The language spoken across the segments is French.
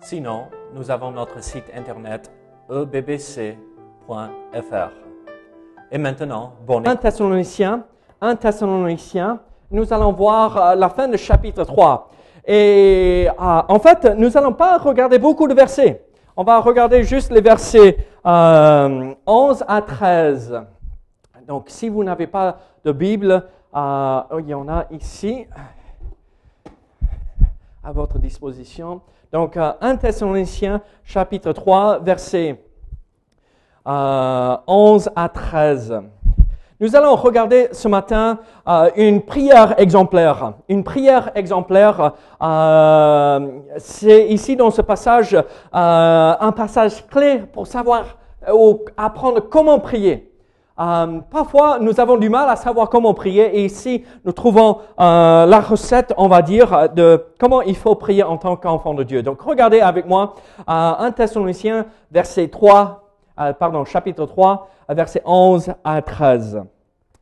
Sinon, nous avons notre site internet ebbc.fr. Et maintenant, bon 1 Thessaloniciens, 1 Thessaloniciens, nous allons voir euh, la fin du chapitre 3. Et euh, en fait, nous n'allons pas regarder beaucoup de versets. On va regarder juste les versets euh, 11 à 13. Donc, si vous n'avez pas de Bible, euh, il y en a ici à votre disposition. Donc, euh, 1 Thessaloniciens, chapitre 3, versets euh, 11 à 13. Nous allons regarder ce matin euh, une prière exemplaire. Une prière exemplaire, euh, c'est ici dans ce passage euh, un passage clé pour savoir ou apprendre comment prier. Euh, parfois, nous avons du mal à savoir comment prier et ici, nous trouvons euh, la recette, on va dire, de comment il faut prier en tant qu'enfant de Dieu. Donc, regardez avec moi euh, 1 Thessaloniciens, verset 3, euh, pardon, chapitre 3, verset 11 à 13.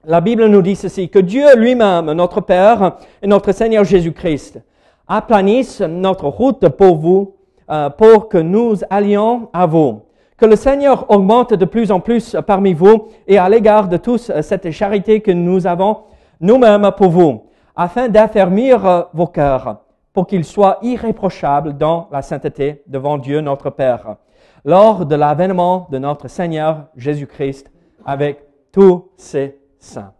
La Bible nous dit ceci, que Dieu lui-même, notre Père et notre Seigneur Jésus-Christ, aplanisse notre route pour vous, euh, pour que nous allions à vous. Que le Seigneur augmente de plus en plus parmi vous et à l'égard de tous euh, cette charité que nous avons nous-mêmes pour vous, afin d'affermir euh, vos cœurs, pour qu'ils soient irréprochables dans la sainteté devant Dieu notre Père, lors de l'avènement de notre Seigneur Jésus-Christ avec tous ses saints.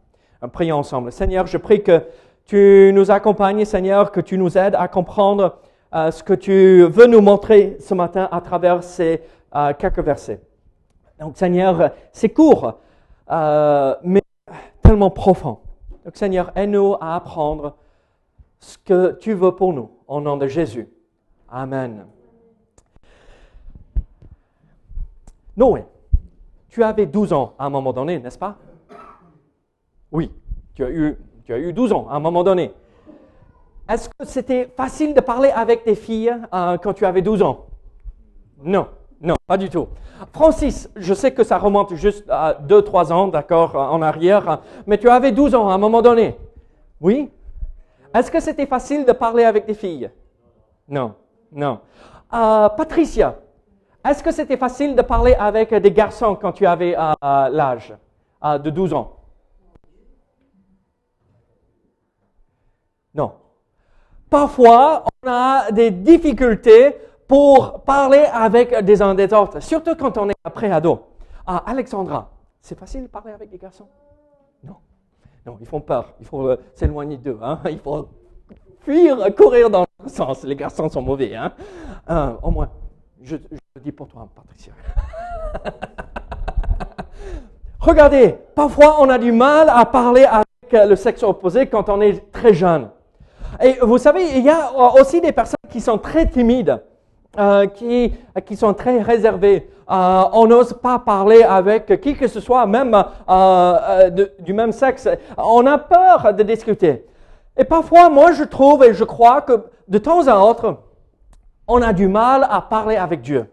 Prions ensemble. Seigneur, je prie que tu nous accompagnes, Seigneur, que tu nous aides à comprendre euh, ce que tu veux nous montrer ce matin à travers ces quelques versets. Donc, Seigneur, c'est court, euh, mais tellement profond. Donc, Seigneur, aide-nous à apprendre ce que tu veux pour nous, au nom de Jésus. Amen. Noé, tu avais 12 ans à un moment donné, n'est-ce pas? Oui, tu as, eu, tu as eu 12 ans à un moment donné. Est-ce que c'était facile de parler avec tes filles euh, quand tu avais 12 ans? Non. Non, pas du tout. Francis, je sais que ça remonte juste à 2-3 ans, d'accord, en arrière, mais tu avais 12 ans à un moment donné. Oui Est-ce que c'était facile de parler avec des filles? Non, non. Euh, Patricia, est-ce que c'était facile de parler avec des garçons quand tu avais euh, l'âge euh, de 12 ans? Non. Parfois, on a des difficultés pour parler avec des uns des autres, surtout quand on est après ado. Ah, Alexandra, c'est facile de parler avec des garçons? Non. Non, ils font peur. Il faut euh, s'éloigner d'eux. Hein? Il faut fuir, courir dans le sens. Les garçons sont mauvais. Hein? Euh, au moins, je, je le dis pour toi, Patricia. Regardez, parfois on a du mal à parler avec le sexe opposé quand on est très jeune. Et vous savez, il y a aussi des personnes qui sont très timides. Euh, qui, qui sont très réservés. Euh, on n'ose pas parler avec qui que ce soit, même euh, du même sexe. On a peur de discuter. Et parfois, moi, je trouve et je crois que de temps à autre, on a du mal à parler avec Dieu.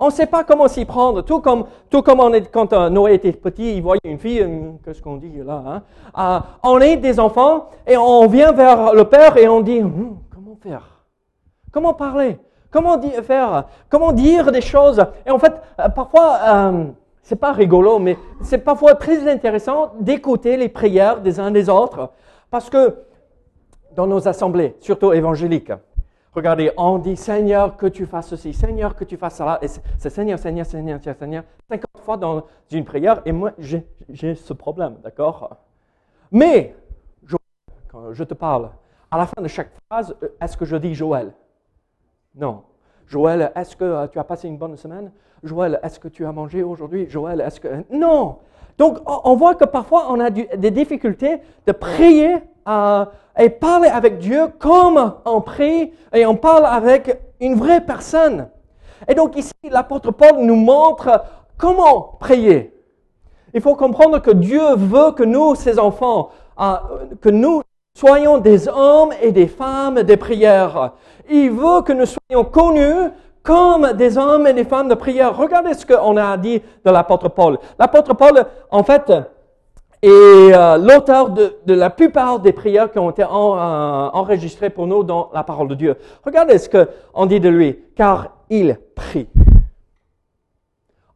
On ne sait pas comment s'y prendre. Tout comme, tout comme quand Noé était petit, il voyait une fille, qu'est-ce qu'on dit là hein? On est des enfants et on vient vers le Père et on dit, hm, comment faire? Comment parler? Comment dire, faire Comment dire des choses? Et en fait, parfois, euh, c'est pas rigolo, mais c'est parfois très intéressant d'écouter les prières des uns des autres, parce que dans nos assemblées, surtout évangéliques, regardez, on dit Seigneur que tu fasses ceci, Seigneur que tu fasses cela, et c'est Seigneur, Seigneur, Seigneur, Seigneur, 50 fois dans une prière, et moi j'ai ce problème, d'accord? Mais quand je te parle, à la fin de chaque phrase, est-ce que je dis Joël? Non. Joël, est-ce que tu as passé une bonne semaine? Joël, est-ce que tu as mangé aujourd'hui? Joël, est-ce que... Non. Donc, on voit que parfois, on a des difficultés de prier euh, et parler avec Dieu comme on prie et on parle avec une vraie personne. Et donc ici, l'apôtre Paul nous montre comment prier. Il faut comprendre que Dieu veut que nous, ses enfants, euh, que nous soyons des hommes et des femmes de prière. Il veut que nous soyons connus comme des hommes et des femmes de prière. Regardez ce qu'on a dit de l'apôtre Paul. L'apôtre Paul, en fait, est euh, l'auteur de, la plupart des prières qui ont été euh, enregistrées pour nous dans la parole de Dieu. Regardez ce qu'on dit de lui, car il prie.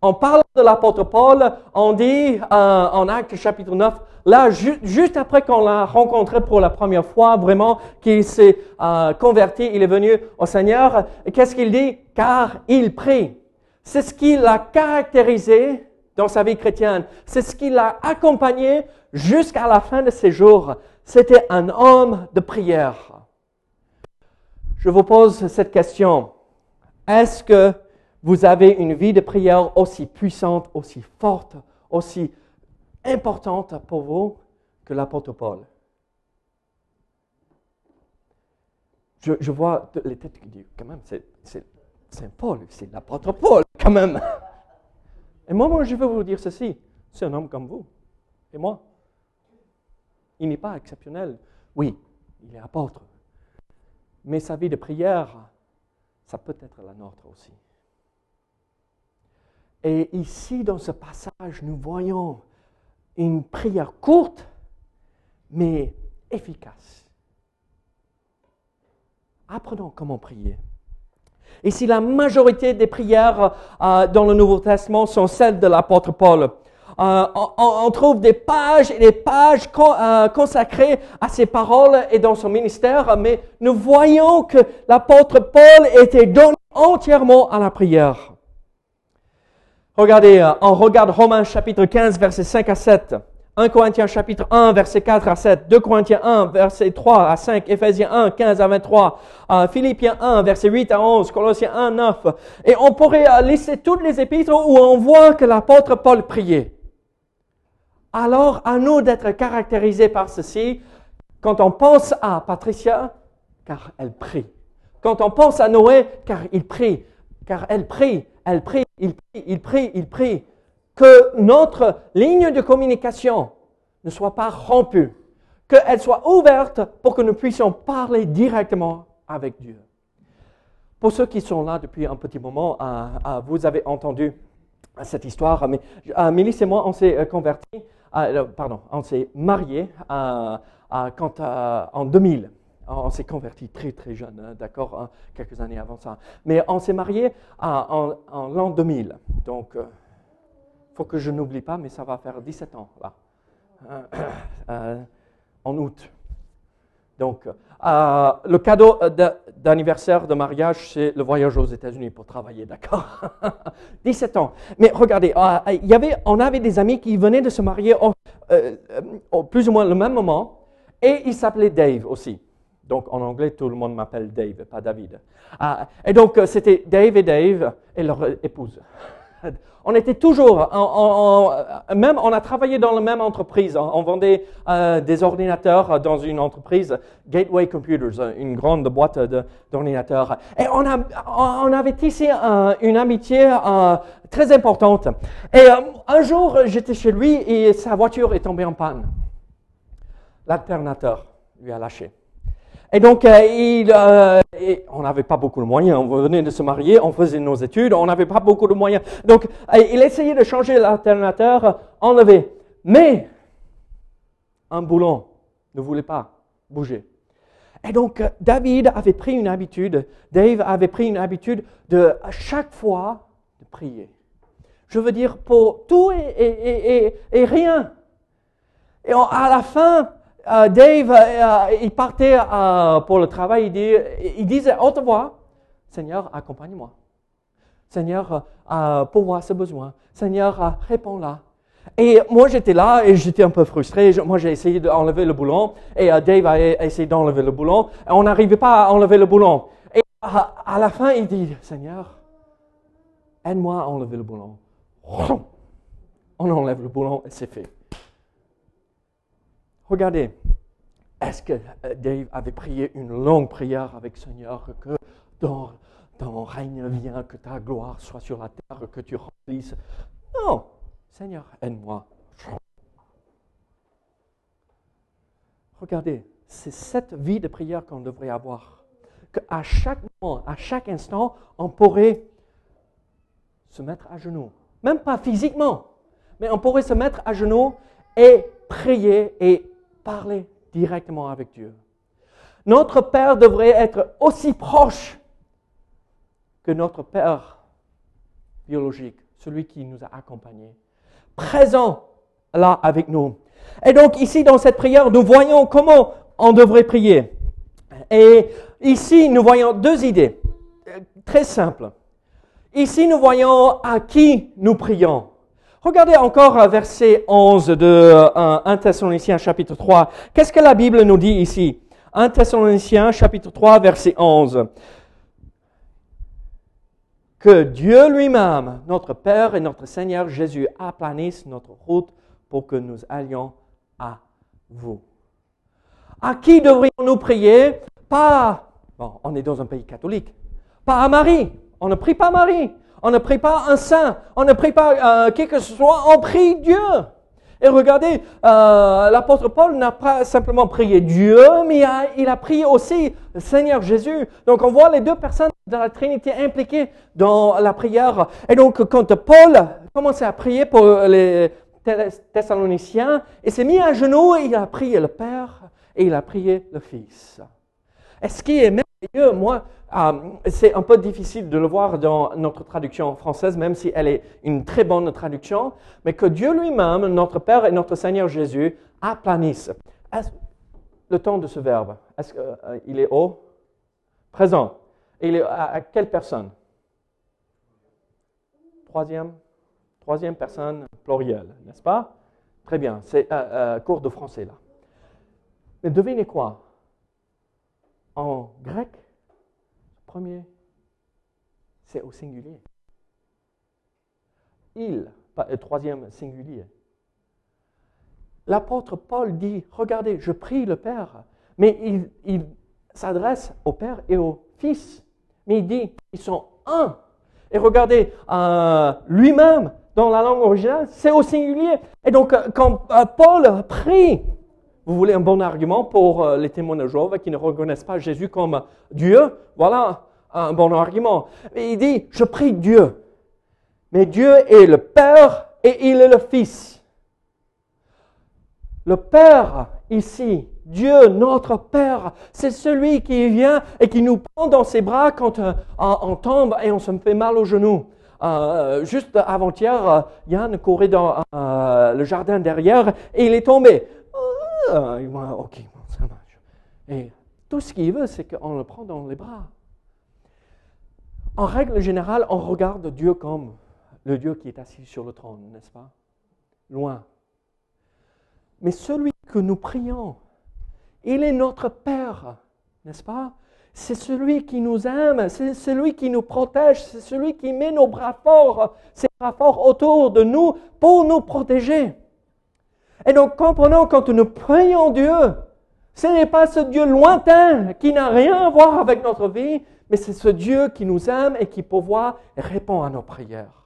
En parlant de l'apôtre Paul, on dit euh, en Actes chapitre 9, là, juste après qu'on l'a rencontré pour la première fois, vraiment, qu'il s'est euh, converti, il est venu au Seigneur, qu'est-ce qu'il dit? Car il prie. C'est ce qui l'a caractérisé dans sa vie chrétienne. C'est ce qui l'a accompagné jusqu'à la fin de ses jours. C'était un homme de prière. Je vous pose cette question. Est-ce que vous avez une vie de prière aussi puissante, aussi forte, aussi importante pour vous que l'apôtre Paul. Je, vois les têtes qui disent, quand même, c'est Saint Paul, c'est l'apôtre Paul, quand même. Et moi, moi, je veux vous dire ceci, c'est un homme comme vous et moi. Il n'est pas exceptionnel. Oui, il est apôtre. Mais sa vie de prière, ça peut être la nôtre aussi. Et ici, dans ce passage, nous voyons une prière courte, mais efficace. Apprenons comment prier. Ici, la majorité des prières euh, dans le Nouveau Testament sont celles de l'apôtre Paul. Euh, on, trouve des pages et des pages euh, consacrées à ses paroles et dans son ministère, mais nous voyons que l'apôtre Paul était donné entièrement à la prière. Regardez, euh, on regarde Romains chapitre 15, versets 5 à 7. 1 Corinthiens chapitre 1, verset 4 à 7, 2 Corinthiens 1, verset 3 à 5, Ephésiens 1, 15 à 23, euh, Philippiens 1, verset 8 à 11, Colossiens 1, 9. Et on pourrait euh, laisser toutes les épîtres où on voit que l'apôtre Paul priait. Alors, à nous d'être caractérisés par ceci, quand on pense à Patricia, car elle prie. Quand on pense à Noé, car il prie. Car elle prie elle prie, il prie, il prie, il prie, que notre ligne de communication ne soit pas rompue, qu'elle soit ouverte pour que nous puissions parler directement avec Dieu. Pour ceux qui sont là depuis un petit moment, euh, euh, vous avez entendu cette histoire, mais euh, et moi, on s'est convertis, pardon, on s'est mariés quand, en 2000. On s'est converti très très jeune, hein, d'accord, hein, quelques années avant ça. Mais on s'est marié en, l'an 2000. Donc, il euh, faut que je n'oublie pas, mais ça va faire 17 ans là, euh, euh, en août. Donc, le cadeau d'anniversaire de mariage, c'est le voyage aux États-Unis pour travailler, d'accord? 17 ans. Mais regardez, y avait, on avait des amis qui venaient de se marier plus ou moins le même moment, et il s'appelait Dave aussi. Donc en anglais, tout le monde m'appelle Dave, pas David. Ah, et donc euh, c'était Dave et Dave et leur épouse. On était toujours, même on a travaillé dans la même entreprise. On vendait euh, des ordinateurs dans une entreprise, Gateway Computers, une grande boîte d'ordinateurs. Et on, a, on avait tissé une amitié euh, très importante. Et un jour, j'étais chez lui et sa voiture est tombée en panne. L'alternateur lui a lâché. Et donc, euh, euh, on n'avait pas beaucoup de moyens. On venait de se marier, on faisait nos études, on n'avait pas beaucoup de moyens. Donc, euh, il essayait de changer l'alternateur, enlever. Mais, un boulon ne voulait pas bouger. Et donc, David avait pris une habitude, Dave avait pris une habitude de, à chaque fois, de prier. Je veux dire, pour tout et rien. Et à la fin, euh, Dave, euh, il partait euh, pour le travail, il, disait haute voix, Seigneur, accompagne-moi. Seigneur, pourvois ce besoin. Seigneur, réponds-là. Et moi, j'étais là et j'étais un peu frustré. Moi, j'ai essayé d'enlever le boulon et Dave a essayé d'enlever le boulon. On n'arrivait pas à enlever le boulon. Et à, la fin, il dit, Seigneur, aide-moi à enlever le boulon. On enlève le boulon et c'est fait. Regardez, est-ce que euh, Dave avait prié une longue prière avec Seigneur que ton règne vient, que ta gloire soit sur la terre, que tu remplisses? Non, Seigneur, aide-moi. Regardez, c'est cette vie de prière qu'on devrait avoir. Qu'à chaque moment, à chaque instant, on pourrait se mettre à genoux. Même pas physiquement, mais on pourrait se mettre à genoux et prier et parler directement avec Dieu. Notre Père devrait être aussi proche que notre Père biologique, celui qui nous a accompagnés, présent là avec nous. Et donc ici, dans cette prière, nous voyons comment on devrait prier. Et ici, nous voyons deux idées euh, très simples. Ici, nous voyons à qui nous prions. Regardez encore verset 11 de 1 euh, Thessaloniciens chapitre 3. Qu'est-ce que la Bible nous dit ici? 1 Thessaloniciens chapitre 3 verset 11. Que Dieu lui-même, notre Père et notre Seigneur Jésus, aplanisse notre route pour que nous allions à vous. À qui devrions-nous prier? Pas, bon, on est dans un pays catholique, pas à Marie. On ne prie pas Marie. On ne prie pas un saint. On ne prie pas euh, qui que ce soit. On prie Dieu. Et regardez, euh, l'apôtre Paul n'a pas simplement prié Dieu, mais il a, il a, prié aussi le Seigneur Jésus. Donc on voit les deux personnes de la Trinité impliquées dans la prière. Et donc quand Paul commençait à prier pour les Thessaloniciens, il s'est mis à genoux et il a prié le Père et il a prié le Fils. Ce qui est merveilleux, moi, euh, c'est un peu difficile de le voir dans notre traduction française, même si elle est une très bonne traduction, mais que Dieu lui-même, notre Père et notre Seigneur Jésus, aplanisse. Le temps de ce verbe, est-ce qu'il est au présent. Il est à, quelle personne? Troisième. Troisième personne plurielle, n'est-ce pas? Très bien, c'est euh, euh, cours de français là. Mais devinez quoi? En grec, premier, c'est au singulier. Il, le troisième singulier. L'apôtre Paul dit, regardez, je prie le Père, mais il, s'adresse au Père et au Fils. Mais il dit, ils sont un. Et regardez, euh, lui-même, dans la langue originale, c'est au singulier. Et donc, euh, quand euh, Paul prie, vous voulez un bon argument pour euh, les témoins de Jéhovah qui ne reconnaissent pas Jésus comme Dieu? Voilà un bon argument. Il dit, je prie Dieu. Mais Dieu est le Père et il est le Fils. Le Père ici, Dieu, notre Père, c'est celui qui vient et qui nous prend dans ses bras quand euh, on tombe et on se fait mal aux genoux. Euh, juste avant-hier, Yann courait dans le jardin derrière et il est tombé. Euh, ok, ça marche. Et tout ce qu'il veut, c'est qu'on le prend dans les bras. En règle générale, on regarde Dieu comme le Dieu qui est assis sur le trône, n'est-ce pas? Loin. Mais celui que nous prions, il est notre Père, n'est-ce pas? C'est celui qui nous aime, c'est celui qui nous protège, c'est celui qui met nos bras forts, ses bras forts autour de nous pour nous protéger. Et donc comprenons quand nous prions Dieu, ce n'est pas ce Dieu lointain qui n'a rien à voir avec notre vie, mais c'est ce Dieu qui nous aime et qui pourvoit et répond à nos prières.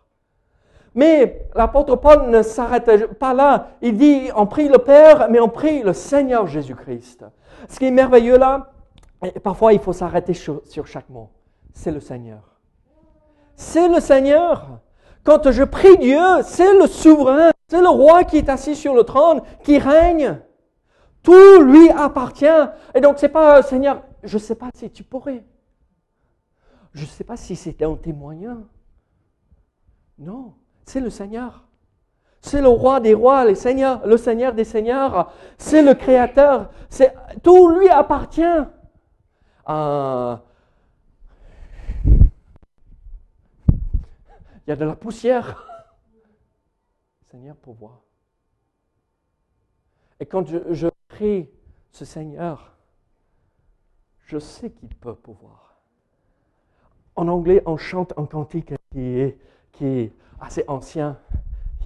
Mais l'apôtre Paul ne s'arrête pas là. Il dit, on prie le Père, mais on prie le Seigneur Jésus-Christ. Ce qui est merveilleux là, et parfois il faut s'arrêter sur, sur chaque mot, c'est le Seigneur. C'est le Seigneur. Quand je prie Dieu, c'est le souverain, c'est le roi qui est assis sur le trône, qui règne. Tout lui appartient. Et donc, c'est pas, Seigneur, je ne sais pas si tu pourrais. Je ne sais pas si c'était un témoignant. Non, c'est le Seigneur. C'est le roi des rois, le Seigneur, des seigneurs. C'est le Créateur. Tout lui appartient. Euh, il y a de la poussière. Seigneur pourvoit. Et quand je, prie ce Seigneur, je sais qu'il peut pouvoir. En anglais, on chante un cantique qui est, assez ancien.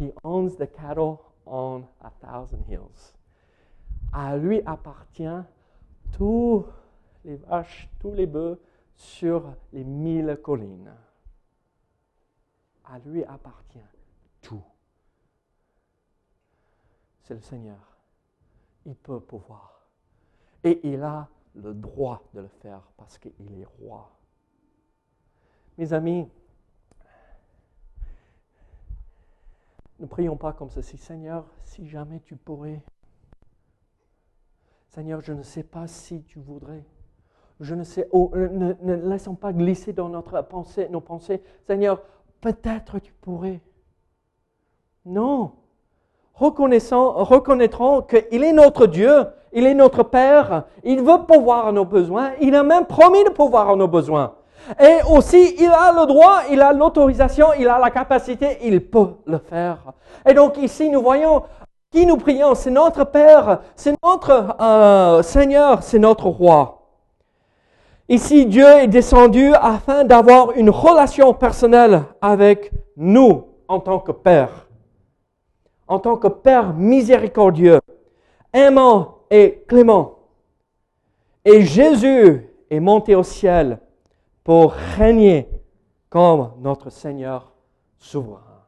He owns the cattle on a thousand hills. À lui appartient tous les vaches, tous les bœufs, sur les mille collines. À lui appartient tout. C'est le Seigneur. Il peut pouvoir. Et il a le droit de le faire parce qu'il est roi. Mes amis, ne prions pas comme ceci. Seigneur, si jamais tu pourrais. Seigneur, je ne sais pas si tu voudrais. Je ne sais, oh, ne, ne, laissons pas glisser dans notre pensée, nos pensées. Seigneur, peut-être tu pourrais. Non. Reconnaissons, reconnaîtrons qu'il est notre Dieu, il est notre Père, il veut pouvoir à nos besoins, il a même promis de pouvoir à nos besoins. Et aussi, il a le droit, il a l'autorisation, il a la capacité, il peut le faire. Et donc ici, nous voyons qui nous prions, c'est notre Père, c'est notre euh, Seigneur, c'est notre Roi. Ici, Dieu est descendu afin d'avoir une relation personnelle avec nous en tant que Père, en tant que Père miséricordieux, aimant et clément. Et Jésus est monté au ciel pour régner comme notre Seigneur souverain.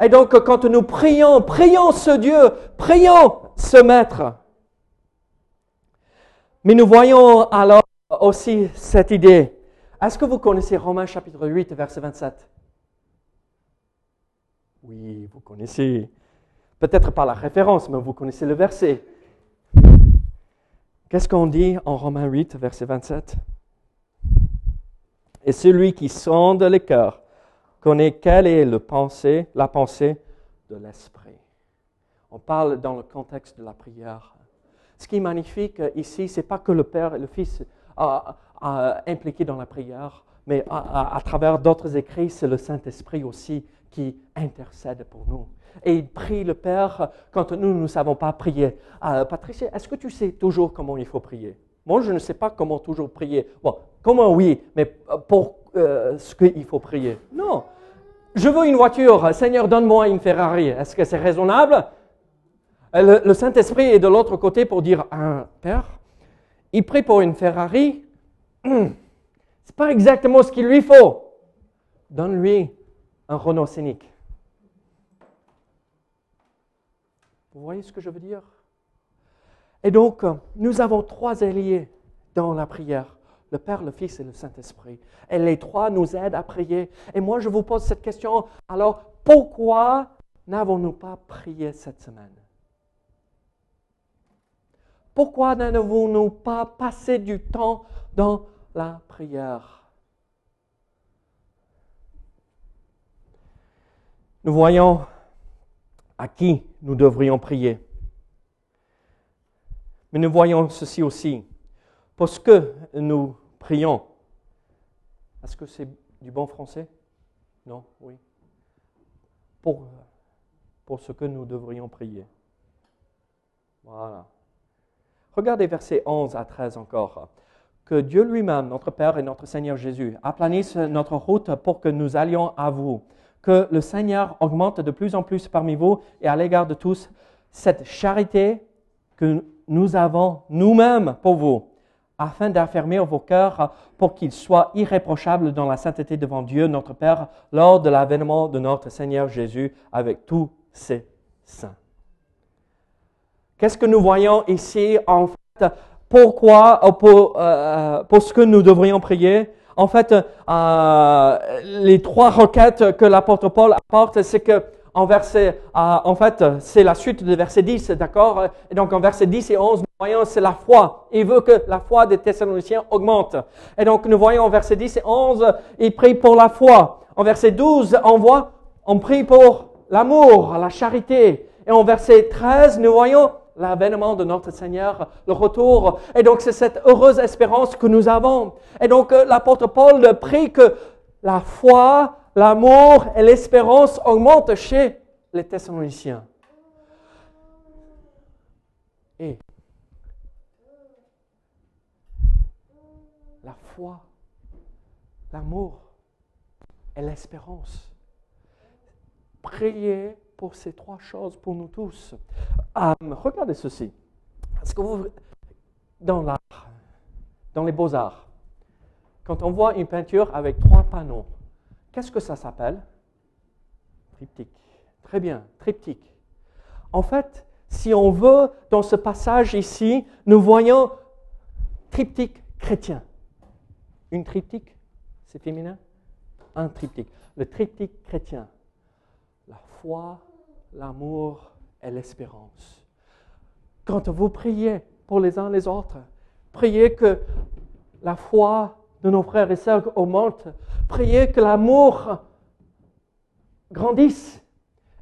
Et donc, quand nous prions, prions ce Dieu, prions ce Maître. Mais nous voyons alors aussi cette idée. Est-ce que vous connaissez Romains chapitre 8, verset 27 Oui, vous connaissez. Peut-être pas la référence, mais vous connaissez le verset. Qu'est-ce qu'on dit en Romains 8, verset 27 et celui qui sonde les cœurs connaît quelle est le pensée, la pensée de l'esprit. On parle dans le contexte de la prière. Ce qui est magnifique ici, c'est pas que le Père et le Fils sont impliqués dans la prière, mais à, travers d'autres écrits, c'est le Saint-Esprit aussi qui intercède pour nous. Et il prie le Père quand nous ne savons pas prier. Euh, Patricia, est-ce que tu sais toujours comment il faut prier? Moi, je ne sais pas comment toujours prier. Bon, Comment oui, mais euh, pour euh, ce qu'il faut prier? Non. Je veux une voiture. Seigneur, donne-moi une Ferrari. Est-ce que c'est raisonnable? Euh, Le, Saint-Esprit est de l'autre côté pour dire un Père, il prie pour une Ferrari. Ce c'est pas exactement ce qu'il lui faut. Donne-lui un Renault Scénic. Vous voyez ce que je veux dire? Et donc, nous avons trois alliés dans la prière le Père, le Fils et le Saint-Esprit. Et les trois nous aident à prier. Et moi, je vous pose cette question. Alors, pourquoi n'avons-nous pas prié cette semaine? Pourquoi n'avons-nous pas passé du temps dans la prière? Nous voyons à qui nous devrions prier. Mais nous voyons ceci aussi. Parce que nous prions. Est-ce que c'est du bon français? Non, oui. Pour, pour ce que nous devrions prier. Voilà. Regardez versets 11 à 13 encore. Que Dieu lui-même, notre Père et notre Seigneur Jésus, aplanisse notre route pour que nous allions à vous. Que le Seigneur augmente de plus en plus parmi vous et à l'égard de tous cette charité que nous avons nous-mêmes pour vous afin d'affermir vos cœurs pour qu'ils soient irréprochables dans la sainteté devant Dieu notre Père lors de l'avènement de notre Seigneur Jésus avec tous ses saints. Qu'est-ce que nous voyons ici en fait? Pourquoi, euh, pour, euh, pour ce que nous devrions prier? En fait, euh, les trois requêtes que l'apôtre Paul apporte, c'est que en verset, en fait, c'est la suite de verset 10, d'accord? Et donc en verset 10 et 11, voyons, c'est la foi. Il veut que la foi des Thessaloniciens augmente. Et donc, nous voyons en verset 10 et 11, il prie pour la foi. En verset 12, on voit, on prie pour l'amour, la charité. Et en verset 13, nous voyons l'avènement de notre Seigneur, le retour. Et donc, c'est cette heureuse espérance que nous avons. Et donc, euh, l'apôtre Paul prie que la foi, l'amour et l'espérance augmentent chez les Thessaloniciens. Et la foi, l'amour et l'espérance. Priez pour ces trois choses pour nous tous. Regardez ceci. Est-ce que vous, dans l'art, dans les beaux-arts, quand on voit une peinture avec trois panneaux, qu'est-ce que ça s'appelle? Triptyque. Très bien, triptyque. En fait, si on veut, dans ce passage ici, nous voyons triptyque chrétien. Une triptyque, c'est féminin? Un triptyque. Le triptyque chrétien. Foi, l'amour et l'espérance. Quand vous priez pour les uns les autres, priez que la foi de nos frères et sœurs augmente. Priez que l'amour grandisse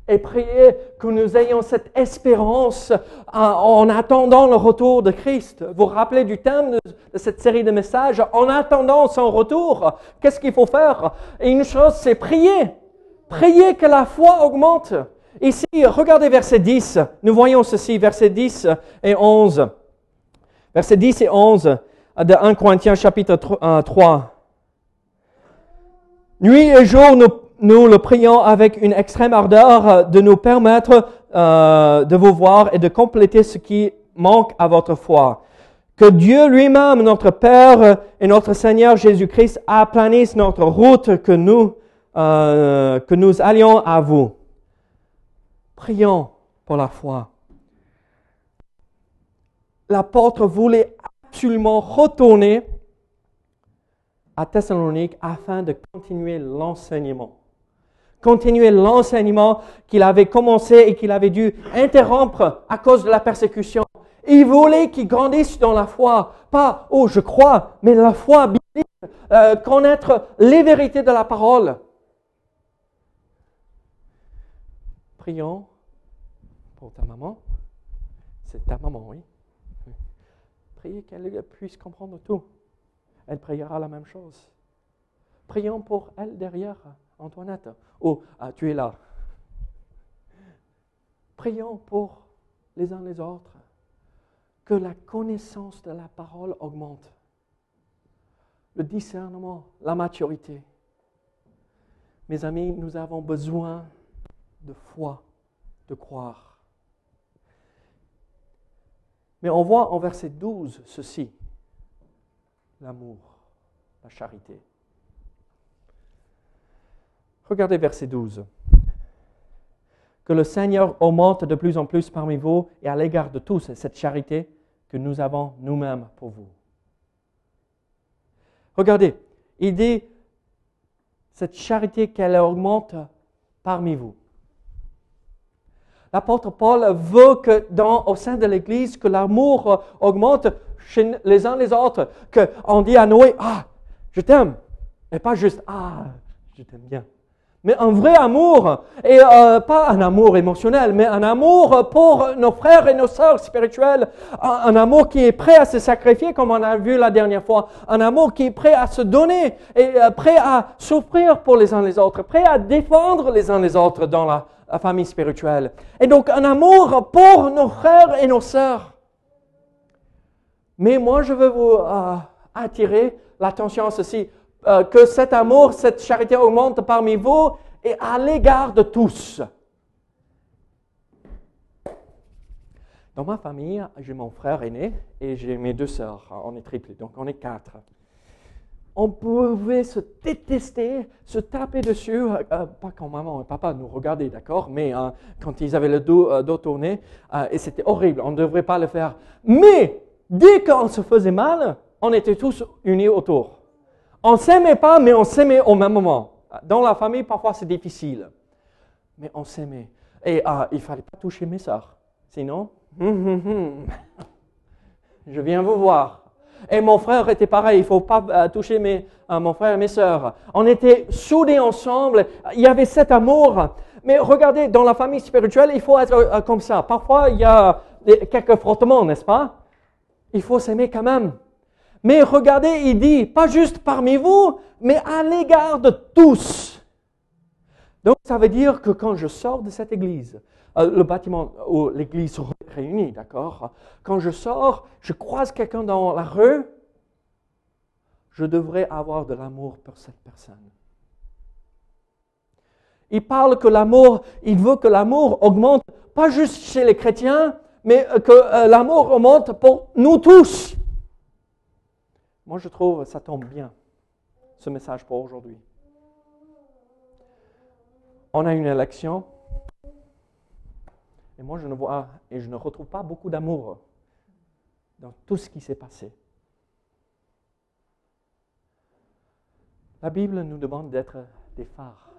et priez que nous ayons cette espérance en attendant le retour de Christ. Vous vous rappelez du thème de, cette série de messages? En attendant son retour, qu'est-ce qu'il faut faire? Et une chose, c'est prier. Prier que la foi augmente. Ici, regardez verset 10. Nous voyons ceci, verset 10 et 11. Verset 10 et 11 de 1 Corinthiens chapitre 3. Euh, Nuit et jour, nous nous le prions avec une extrême ardeur de nous permettre euh, de vous voir et de compléter ce qui manque à votre foi. Que Dieu lui-même, notre Père et notre Seigneur Jésus-Christ aplanisse notre route, que nous, euh, que nous allions à vous. Prions pour la foi. L'apôtre voulait absolument retourner à Thessalonique afin de continuer l'enseignement continuer l'enseignement qu'il avait commencé et qu'il avait dû interrompre à cause de la persécution. Il voulait qu'il grandisse dans la foi, pas oh je crois, mais la foi biblique, euh, connaître les vérités de la parole. Prions pour ta maman. C'est ta maman, oui. Priez qu'elle puisse comprendre tout. Elle priera la même chose. Prions pour elle derrière. Antoinette, oh, ah, tu es là. Prions pour les uns les autres, que la connaissance de la parole augmente, le discernement, la maturité. Mes amis, nous avons besoin de foi, de croire. Mais on voit en verset 12 ceci, l'amour, la charité. Regardez verset 12. Que le Seigneur augmente de plus en plus parmi vous et à l'égard de tous cette charité que nous avons nous-mêmes pour vous. Regardez, il dit cette charité qu'elle augmente parmi vous. L'apôtre Paul veut que dans, au sein de l'Église, que l'amour augmente chez les uns les autres, qu'on dit à Noé, ah, je t'aime, et pas juste, ah, je t'aime bien. Mais un vrai amour, et euh, pas un amour émotionnel, mais un amour pour nos frères et nos sœurs spirituels, un, amour qui est prêt à se sacrifier, comme on a vu la dernière fois, un amour qui est prêt à se donner et euh, prêt à souffrir pour les uns les autres, prêt à défendre les uns les autres dans la, famille spirituelle. Et donc un amour pour nos frères et nos sœurs. Mais moi, je veux vous euh, attirer l'attention à ceci. Euh, que cet amour, cette charité augmente parmi vous et à l'égard de tous. Dans ma famille, j'ai mon frère aîné et j'ai mes deux sœurs. On est triplés, donc on est quatre. On pouvait se détester, se taper dessus, euh, euh, pas quand maman et papa nous regardaient, d'accord, mais quand ils avaient le dos, dos tourné, et c'était horrible, on ne devrait pas le faire. Mais dès qu'on se faisait mal, on était tous unis autour. On s'aimait pas, mais on s'aimait au même moment. Dans la famille, parfois, c'est difficile. Mais on s'aimait. Et ah, il fallait pas toucher mes soeurs. Sinon, hum, hum, hum. je viens vous voir. Et mon frère était pareil, il ne faut pas euh, toucher mes, euh, mon frère et mes soeurs. On était soudés ensemble, il y avait cet amour. Mais regardez, dans la famille spirituelle, il faut être euh, comme ça. Parfois, il y a quelques frottements, n'est-ce pas? Il faut s'aimer quand même. Mais regardez, il dit, pas juste parmi vous, mais à l'égard de tous. Donc ça veut dire que quand je sors de cette église, le bâtiment où l'église réunie, d'accord? Quand je sors, je croise quelqu'un dans la rue, je devrais avoir de l'amour pour cette personne. Il parle que l'amour, il veut que l'amour augmente, pas juste chez les chrétiens, mais que euh, l'amour augmente pour nous tous. Moi, je trouve ça tombe bien. ce message pour aujourd'hui. On a une élection, et moi je ne vois et je ne retrouve pas beaucoup d'amour dans tout ce qui s'est passé. La Bible nous demande d'être des phares,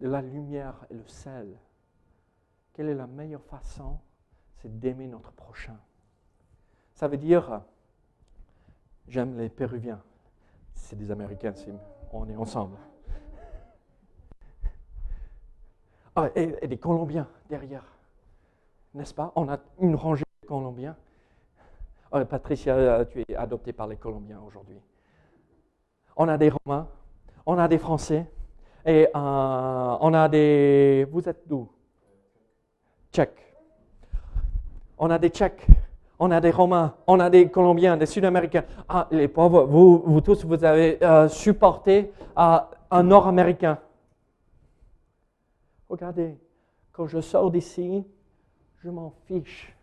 de la lumière et le sel. Quelle est la meilleure façon C'est d'aimer notre prochain. Ça veut dire, j'aime les Péruviens. C'est des Américains, on est ensemble. Ah, et, des Colombiens derrière. N'est-ce pas? On a une rangée de Colombiens. Ah, Patricia, tu es adoptée par les Colombiens aujourd'hui. On a des Romains, on a des Français, et euh, on a des... Vous êtes d'où? Tchèques. On a des Tchèques, on a des Romains, on a des Colombiens, des Sud-Américains. Ah, les pauvres, vous, tous, vous avez euh, supporté euh, un Nord-Américain. Regardez, quand je sors d'ici, je m'en fiche.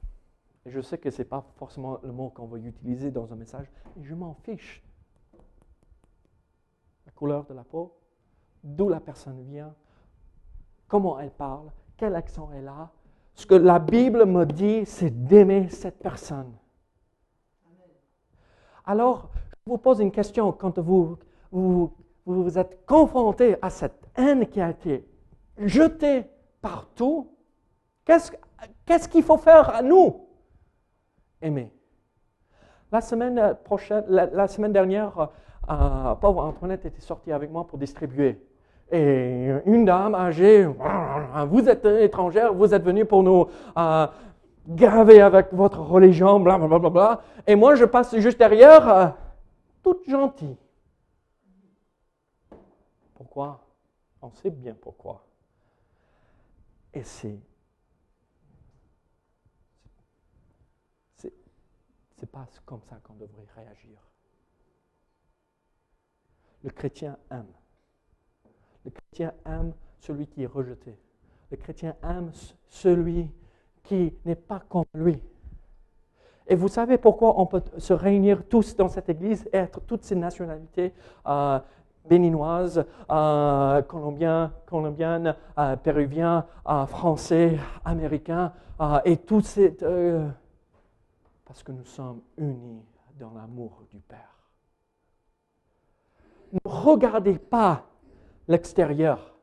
Et je sais que ce n'est pas forcément le mot qu'on va utiliser dans un message, mais je m'en fiche. La couleur de la peau, d'où la personne vient, comment elle parle, quel accent elle a. Ce que la Bible me dit, c'est d'aimer cette personne. Alors, je vous pose une question quand vous vous, vous êtes confronté à cette haine qui a été jeté partout, qu'est-ce qu'il faut faire à nous? Aimer. La semaine prochaine, la, dernière, euh, pauvre Antoinette était sortie avec moi pour distribuer. Et une dame âgée, vous êtes étrangère, vous êtes venu pour nous euh, graver avec votre religion, blablabla. Bla, bla, bla. Et moi, je passe juste derrière, euh, toute gentille. Pourquoi? On sait bien pourquoi. Et c'est. C'est pas comme ça qu'on devrait réagir. Le chrétien aime. Le chrétien aime celui qui est rejeté. Le chrétien aime celui qui n'est pas comme lui. Et vous savez pourquoi on peut se réunir tous dans cette église, être toutes ces nationalités, euh, béninoises, euh, colombiens, colombiennes, euh, péruviens, euh, français, américains, et tous ces... parce que nous sommes unis dans l'amour du Père. Ne regardez pas l'extérieur,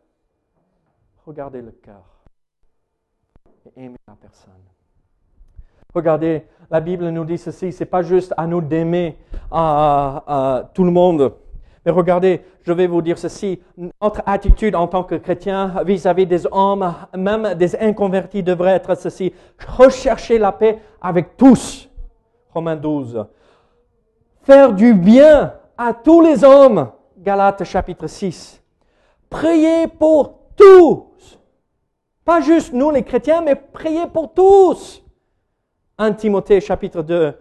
regardez le cœur et aimez la personne. Regardez, la Bible nous dit ceci, c'est pas juste à nous d'aimer tout le monde, mais regardez, je vais vous dire ceci, notre attitude en tant que chrétien vis-à-vis des hommes, même des inconvertis, devrait être ceci. Rechercher la paix avec tous. Romains 12. Faire du bien à tous les hommes. Galates chapitre 6. Prier pour tous. Pas juste nous les chrétiens, mais prier pour tous. 1 Timothée chapitre 2.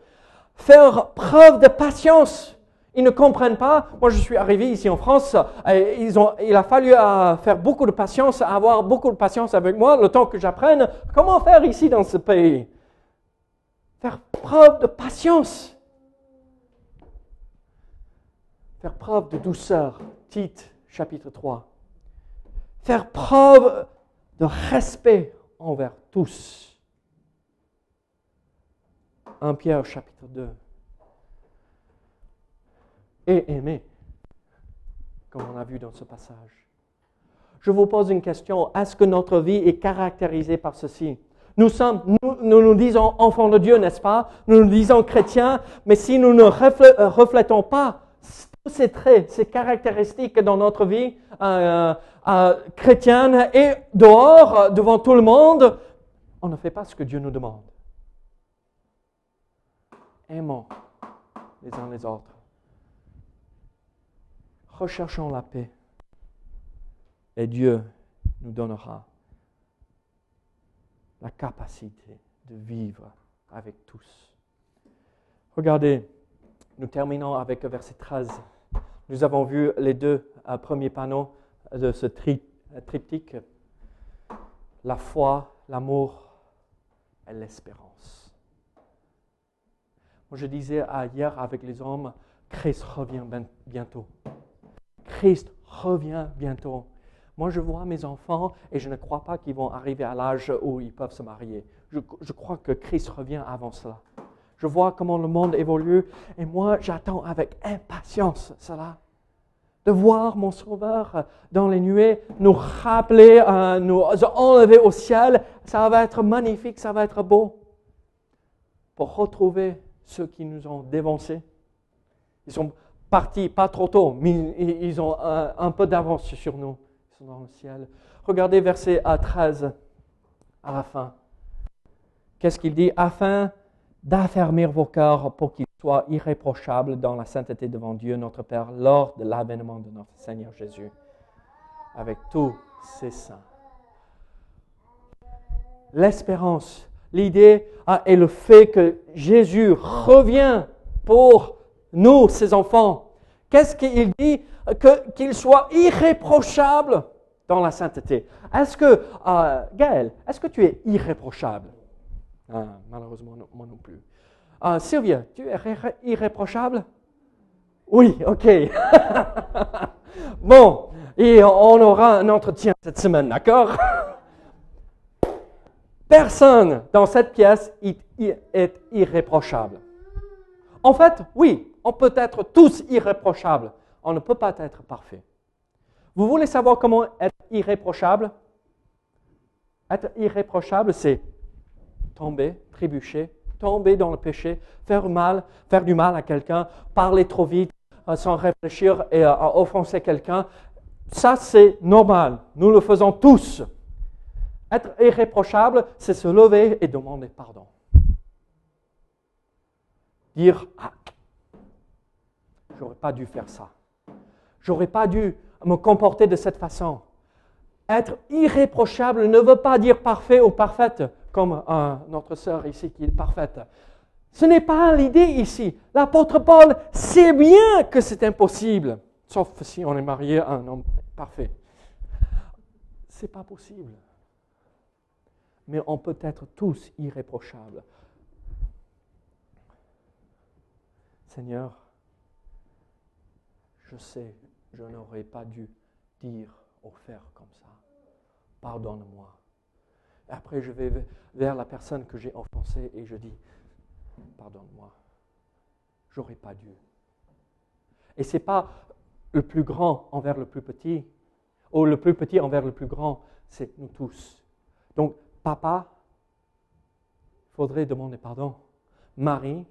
Faire preuve de patience ils ne comprennent pas. Moi, je suis arrivé ici en France. Et ont, il a fallu euh, faire beaucoup de patience, avoir beaucoup de patience avec moi, le temps que j'apprenne comment faire ici dans ce pays. Faire preuve de patience. Faire preuve de douceur. Tite, chapitre 3. Faire preuve de respect envers tous. 1 Pierre, chapitre 2 et aimer, comme on a vu dans ce passage. Je vous pose une question. Est-ce que notre vie est caractérisée par ceci? Nous, sommes, nous, disons enfants de Dieu, n'est-ce pas? Nous nous disons chrétiens, mais si nous ne euh, reflétons pas tous ces traits, ces caractéristiques dans notre vie euh, euh, chrétienne et dehors, devant tout le monde, on ne fait pas ce que Dieu nous demande. Aimons les uns les autres recherchons la paix. Et Dieu nous donnera la capacité de vivre avec tous. Regardez, nous terminons avec le verset 13. Nous avons vu les deux euh, premiers panneaux de ce euh, triptyque. La foi, l'amour et l'espérance. Je disais hier avec les hommes Christ revient ben- bientôt. Christ revient bientôt. Moi, je vois mes enfants et je ne crois pas qu'ils vont arriver à l'âge où ils peuvent se marier. Je, crois que Christ revient avant cela. Je vois comment le monde évolue et moi, j'attends avec impatience cela. De voir mon Sauveur dans les nuées, nous rappeler, euh, nous enlever au ciel, ça va être magnifique, ça va être beau. Pour retrouver ceux qui nous ont dévancés. Ils partis pas trop tôt, mais ils ont un, un peu d'avance sur nous. Ils sont dans le ciel. Regardez verset 13 à la fin. Qu'est-ce qu'il dit? Afin d'affermir vos cœurs pour qu'ils soient irréprochables dans la sainteté devant Dieu notre Père lors de l'avènement de notre Seigneur Jésus, avec tous ses saints. L'espérance, l'idée ah, et le fait que Jésus revient pour nous, ses enfants. Qu'est-ce qu'il dit Qu'il soit irréprochable dans la sainteté? Est-ce que, euh, Gaël, est-ce que tu es irréprochable? Ah, Malheureusement, non, moi non plus. Euh, Sylvia, tu es irré- irréprochable? Oui, ok. bon, et on aura un entretien cette semaine, d'accord? Personne dans cette pièce est irréprochable. En fait, oui, on peut être tous irréprochables. On ne peut pas être parfait. Vous voulez savoir comment être irréprochable? Être irréprochable, c'est tomber, trébucher, tomber dans le péché, faire mal, faire du mal à quelqu'un, parler trop vite, euh, sans réfléchir et euh, offenser quelqu'un. Ça, c'est normal. Nous le faisons tous. Être irréprochable, c'est se lever et demander pardon. Dire, ah, j'aurais pas dû faire ça. J'aurais pas dû me comporter de cette façon. Être irréprochable ne veut pas dire parfait ou parfaite, comme notre sœur ici qui est parfaite. Ce n'est pas l'idée ici. L'apôtre Paul sait bien que c'est impossible, sauf si on est marié à un homme parfait. C'est pas possible. Mais on peut être tous irréprochables. Seigneur, je sais, je n'aurais pas dû dire ou faire comme ça. Pardonne-moi. Après, je vais vers la personne que j'ai offensée et je dis, pardonne-moi. J'aurais pas dû. Et ce n'est pas le plus grand envers le plus petit, ou le plus petit envers le plus grand, c'est nous tous. Donc, papa, il faudrait demander pardon. Marie,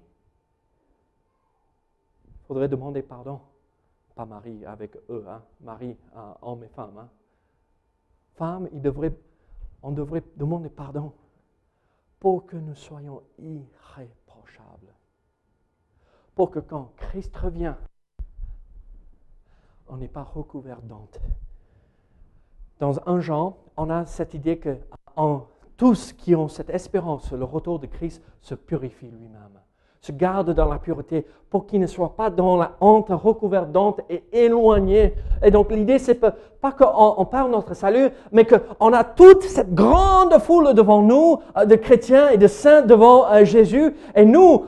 il faudrait demander pardon. Pas Marie avec eux, hein. Marie, euh, homme et femme. Hein. Femme, on devrait demander pardon pour que nous soyons irréprochables. Pour que quand Christ revient, on n'est pas recouvert d'honte. Dans un genre, on a cette idée que tous qui ont cette espérance, le retour de Christ se purifie lui-même, se garde dans la pureté pour qu'il ne soit pas dans la honte, recouvert d'honte et éloigné. Et donc l'idée, c'est pas qu'on on de notre salut, mais qu'on a toute cette grande foule devant nous, euh, de chrétiens et de saints devant euh, Jésus, et nous,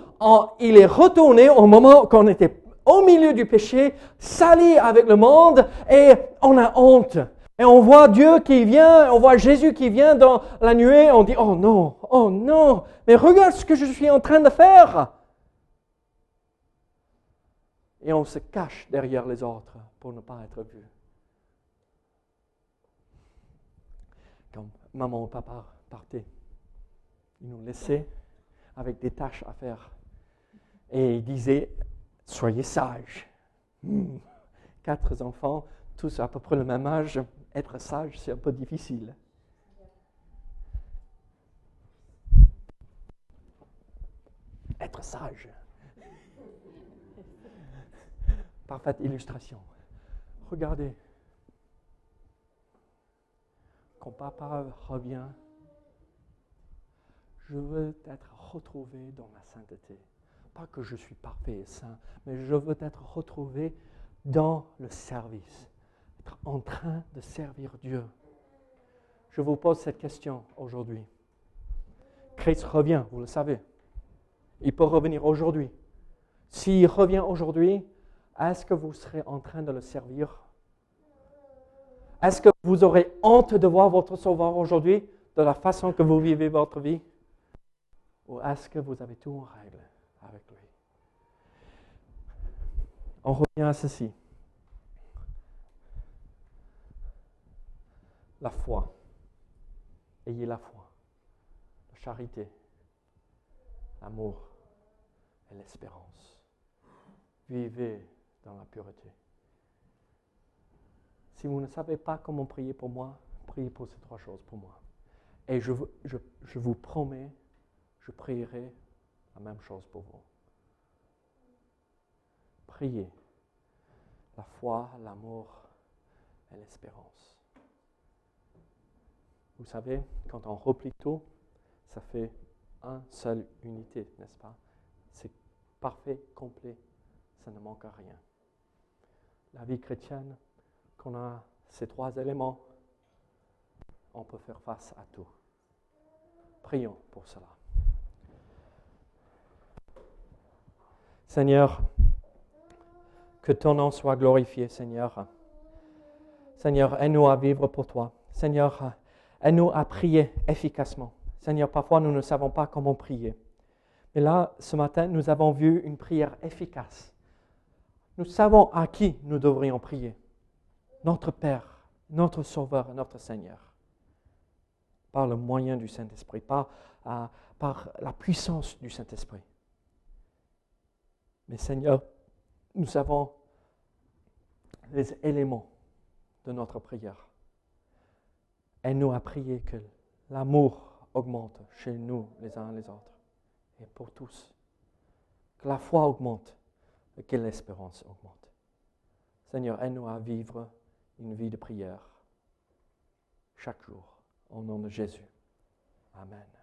il est retourné au moment qu'on était au milieu du péché, sali avec le monde, et on a honte. Et on voit Dieu qui vient, on voit Jésus qui vient dans la nuée, on dit, oh non, oh non, mais regarde ce que je suis en train de faire. Et on se cache derrière les autres pour ne pas être vu. Quand maman ou papa partaient, ils nous laissaient avec des tâches à faire. Et ils disaient, soyez sages. Hmm. Quatre enfants, tous à peu près le même âge, être sage, c'est un peu difficile. Être sage. Parfaite illustration. Regardez. Quand papa revient, je veux être retrouvé dans la sainteté. Pas que je suis parfait et saint, mais je veux être retrouvé dans le service en train de servir Dieu. Je vous pose cette question aujourd'hui. Christ revient, vous le savez. Il peut revenir aujourd'hui. S'il revient aujourd'hui, est-ce que vous serez en train de le servir? Est-ce que vous aurez honte de voir votre Sauveur aujourd'hui, de la façon que vous vivez votre vie? Ou est-ce que vous avez tout en règle avec lui? On revient à ceci. La foi. Ayez la foi, la charité, l'amour et l'espérance. Vivez dans la pureté. Si vous ne savez pas comment prier pour moi, priez pour ces trois choses pour moi. Et je, je, je vous promets, je prierai la même chose pour vous. Priez la foi, l'amour et l'espérance. Vous savez, quand on replie tout, ça fait un seule unité, n'est-ce pas? C'est parfait, complet, ça ne manque à rien. La vie chrétienne, qu'on a ces trois éléments, on peut faire face à tout. Prions pour cela. Seigneur, que ton nom soit glorifié, Seigneur. Seigneur, aide-nous à vivre pour toi. Seigneur, aide-nous à prier efficacement. Seigneur, parfois nous ne savons pas comment prier. Mais là, ce matin, nous avons vu une prière efficace. Nous savons à qui nous devrions prier. Notre Père, notre Sauveur, notre Seigneur. Par le moyen du Saint-Esprit, par, euh, par la puissance du Saint-Esprit. Mais Seigneur, nous avons les éléments de notre prière. Aide-nous à prier que l'amour augmente chez nous les uns les autres et pour tous. Que la foi augmente que l'espérance augmente. Seigneur, aide-nous à vivre une vie de prière chaque jour. Au nom de Jésus. Amen.